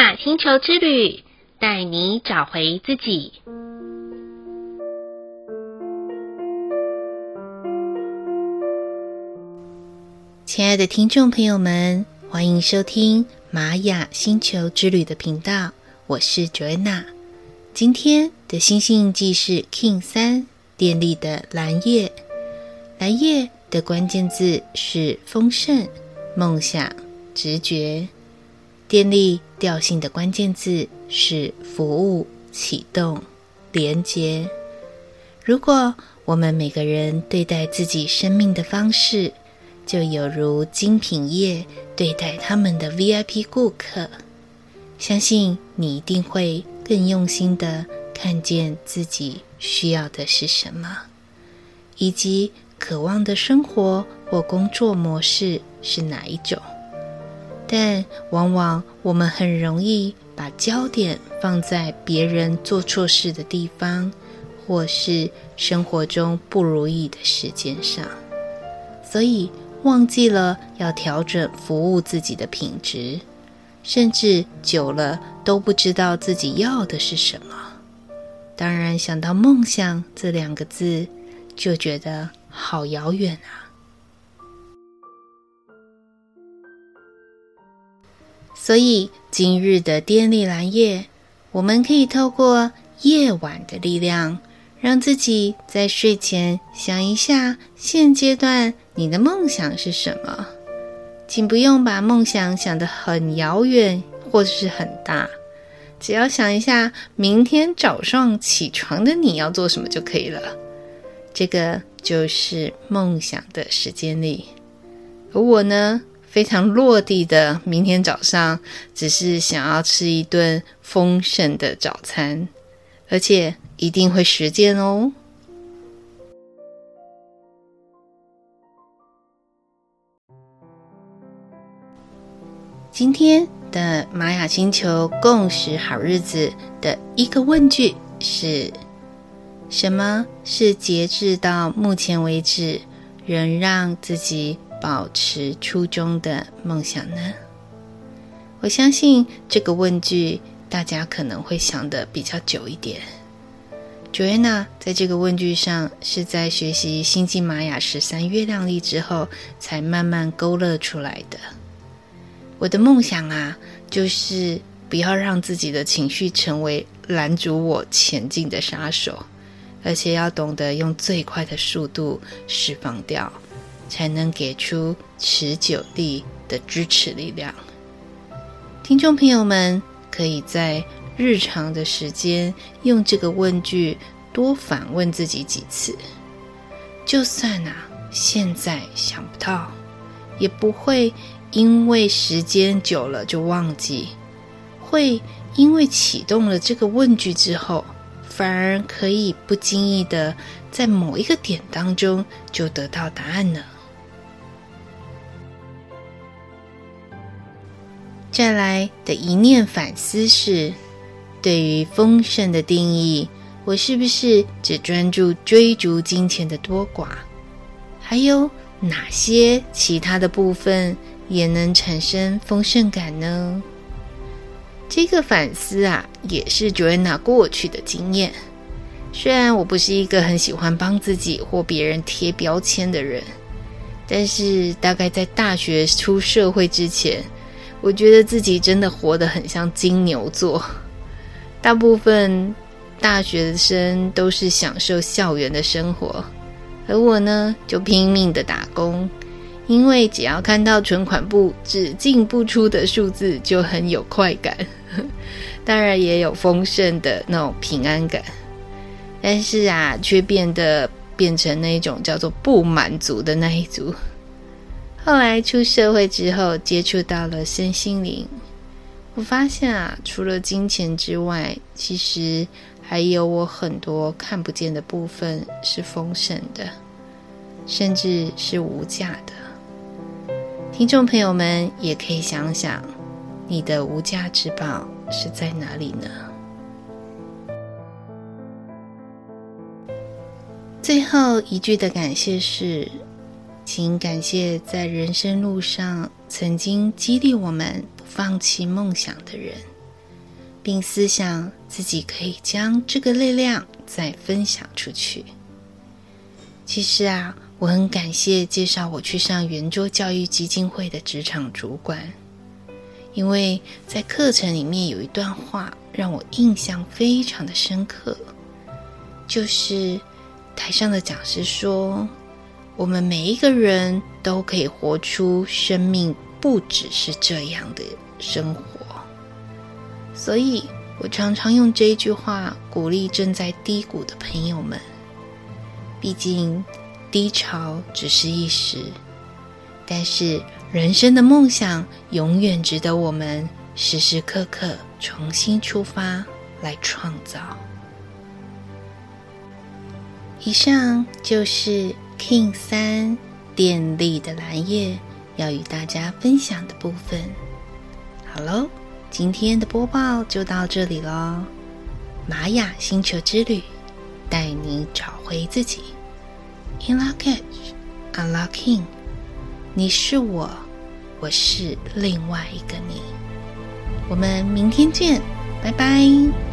雅星球之旅，带你找回自己。亲爱的听众朋友们，欢迎收听玛雅星球之旅的频道，我是 Joanna。今天的星星记是 King 三电力的蓝叶，蓝叶的关键字是丰盛、梦想、直觉。电力调性的关键字是服务、启动、连接。如果我们每个人对待自己生命的方式，就有如精品业对待他们的 VIP 顾客，相信你一定会更用心的看见自己需要的是什么，以及渴望的生活或工作模式是哪一种。但往往我们很容易把焦点放在别人做错事的地方，或是生活中不如意的事件上，所以，忘记了要调整服务自己的品质，甚至久了都不知道自己要的是什么。当然，想到梦想这两个字，就觉得好遥远啊。所以，今日的电力蓝夜，我们可以透过夜晚的力量，让自己在睡前想一下现阶段。你的梦想是什么？请不用把梦想想得很遥远或是很大，只要想一下明天早上起床的你要做什么就可以了。这个就是梦想的时间里。而我呢，非常落地的，明天早上只是想要吃一顿丰盛的早餐，而且一定会实践哦。今天的玛雅星球共识好日子的一个问句是：什么是截至到目前为止仍让自己保持初衷的梦想呢？我相信这个问句大家可能会想的比较久一点。Joanna 在这个问句上是在学习星际玛雅十三月亮历之后才慢慢勾勒出来的。我的梦想啊，就是不要让自己的情绪成为拦阻我前进的杀手，而且要懂得用最快的速度释放掉，才能给出持久力的支持力量。听众朋友们，可以在日常的时间用这个问句多反问自己几次，就算啊现在想不到，也不会。因为时间久了就忘记，会因为启动了这个问句之后，反而可以不经意的在某一个点当中就得到答案了。再来的一念反思是：对于丰盛的定义，我是不是只专注追逐金钱的多寡？还有哪些其他的部分？也能产生丰盛感呢？这个反思啊，也是 Joanna 过去的经验。虽然我不是一个很喜欢帮自己或别人贴标签的人，但是大概在大学出社会之前，我觉得自己真的活得很像金牛座。大部分大学生都是享受校园的生活，而我呢，就拼命的打工。因为只要看到存款簿只进不出的数字，就很有快感，当然也有丰盛的那种平安感，但是啊，却变得变成那种叫做不满足的那一组。后来出社会之后，接触到了身心灵，我发现啊，除了金钱之外，其实还有我很多看不见的部分是丰盛的，甚至是无价的。听众朋友们也可以想想，你的无价之宝是在哪里呢？最后一句的感谢是，请感谢在人生路上曾经激励我们不放弃梦想的人，并思想自己可以将这个力量再分享出去。其实啊，我很感谢介绍我去上圆桌教育基金会的职场主管，因为在课程里面有一段话让我印象非常的深刻，就是台上的讲师说：“我们每一个人都可以活出生命不只是这样的生活。”所以我常常用这一句话鼓励正在低谷的朋友们。毕竟，低潮只是一时，但是人生的梦想永远值得我们时时刻刻重新出发来创造。以上就是 King 三电力的蓝夜要与大家分享的部分。好喽，今天的播报就到这里喽。玛雅星球之旅。带你找回自己。In Lak'ech, Unlock Kin，你是我，我是另外一个你。我们明天见，拜拜。